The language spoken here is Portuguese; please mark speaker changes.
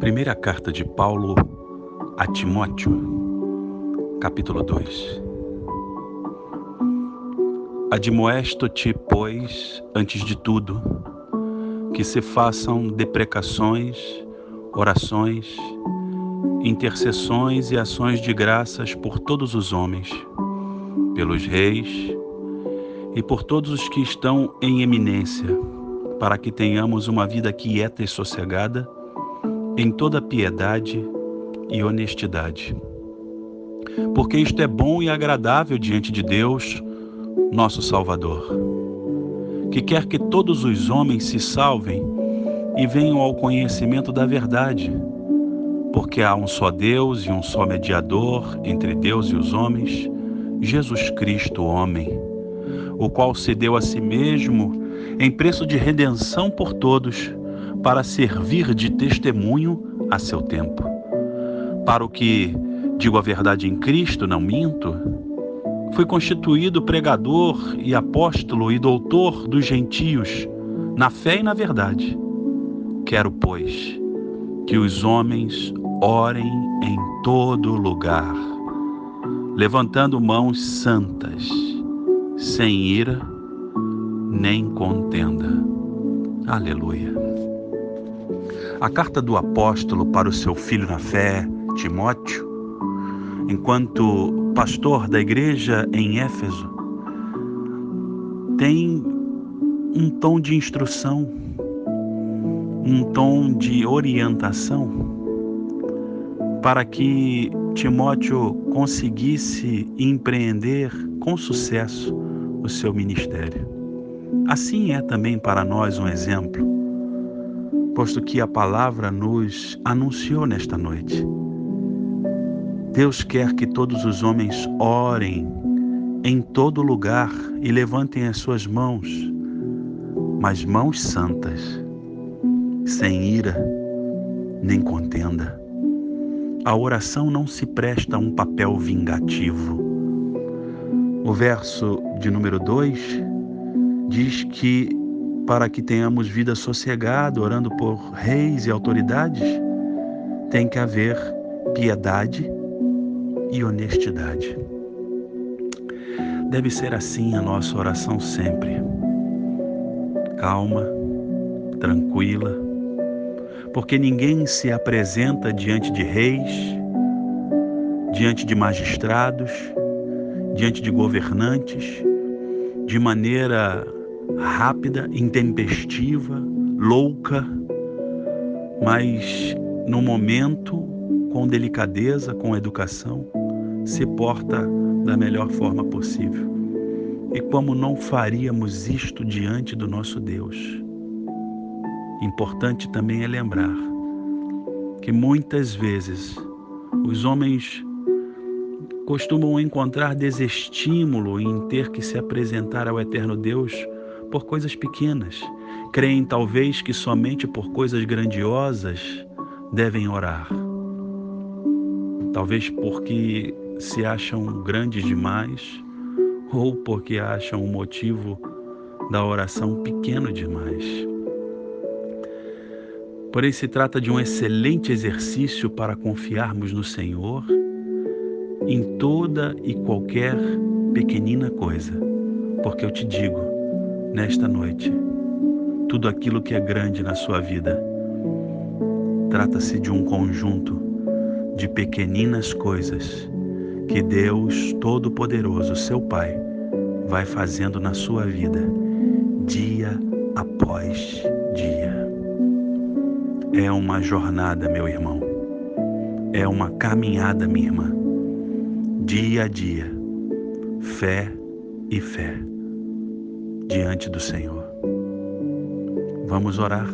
Speaker 1: Primeira carta de Paulo a Timóteo, capítulo 2. Admoesto-te, pois, antes de tudo, que se façam deprecações, orações, intercessões e ações de graças por todos os homens, pelos reis e por todos os que estão em eminência, para que tenhamos uma vida quieta e sossegada, em toda piedade e honestidade. Porque isto é bom e agradável diante de Deus, nosso Salvador, que quer que todos os homens se salvem e venham ao conhecimento da verdade, porque há um só Deus e um só mediador entre Deus e os homens, Jesus Cristo, homem, o qual se deu a si mesmo em preço de redenção por todos, para servir de testemunho a seu tempo. Para o que digo a verdade em Cristo, não minto, Fui constituído pregador e apóstolo e doutor dos gentios, na fé e na verdade. Quero, pois, que os homens orem em todo lugar, levantando mãos santas, sem ira nem contenda. Aleluia. A carta do apóstolo para o seu filho na fé, Timóteo, enquanto pastor da igreja em Éfeso, tem um tom de instrução, um tom de orientação para que Timóteo conseguisse empreender com sucesso o seu ministério. Assim é também para nós um exemplo, posto que a palavra nos anunciou nesta noite Deus quer que todos os homens orem em todo lugar e levantem as suas mãos, mas mãos santas, sem ira nem contenda. A oração não se presta a um papel vingativo. O verso de número 2 diz que para que tenhamos vida sossegada, orando por reis e autoridades, tem que haver piedade e honestidade. Deve ser assim a nossa oração sempre. Calma, tranquila, porque ninguém se apresenta diante de reis, diante de magistrados, diante de governantes, de maneira rápida, intempestiva, louca, mas no momento com delicadeza, com educação, se porta da melhor forma possível. E como não faríamos isto diante do nosso Deus? Importante também é lembrar que muitas vezes os homens costumam encontrar desestímulo em ter que se apresentar ao eterno Deus por coisas pequenas. Creem talvez que somente por coisas grandiosas devem orar. Talvez porque se acham grandes demais ou porque acham o motivo da oração pequeno demais. Porém, se trata de um excelente exercício para confiarmos no Senhor em toda e qualquer pequenina coisa, porque eu te digo, nesta noite, tudo aquilo que é grande na sua vida trata-se de um conjunto de pequeninas coisas que Deus Todo-Poderoso, seu Pai, vai fazendo na sua vida, dia após dia. É uma jornada, meu irmão. É uma caminhada, minha irmã. Dia a dia, fé e fé diante do Senhor. Vamos orar.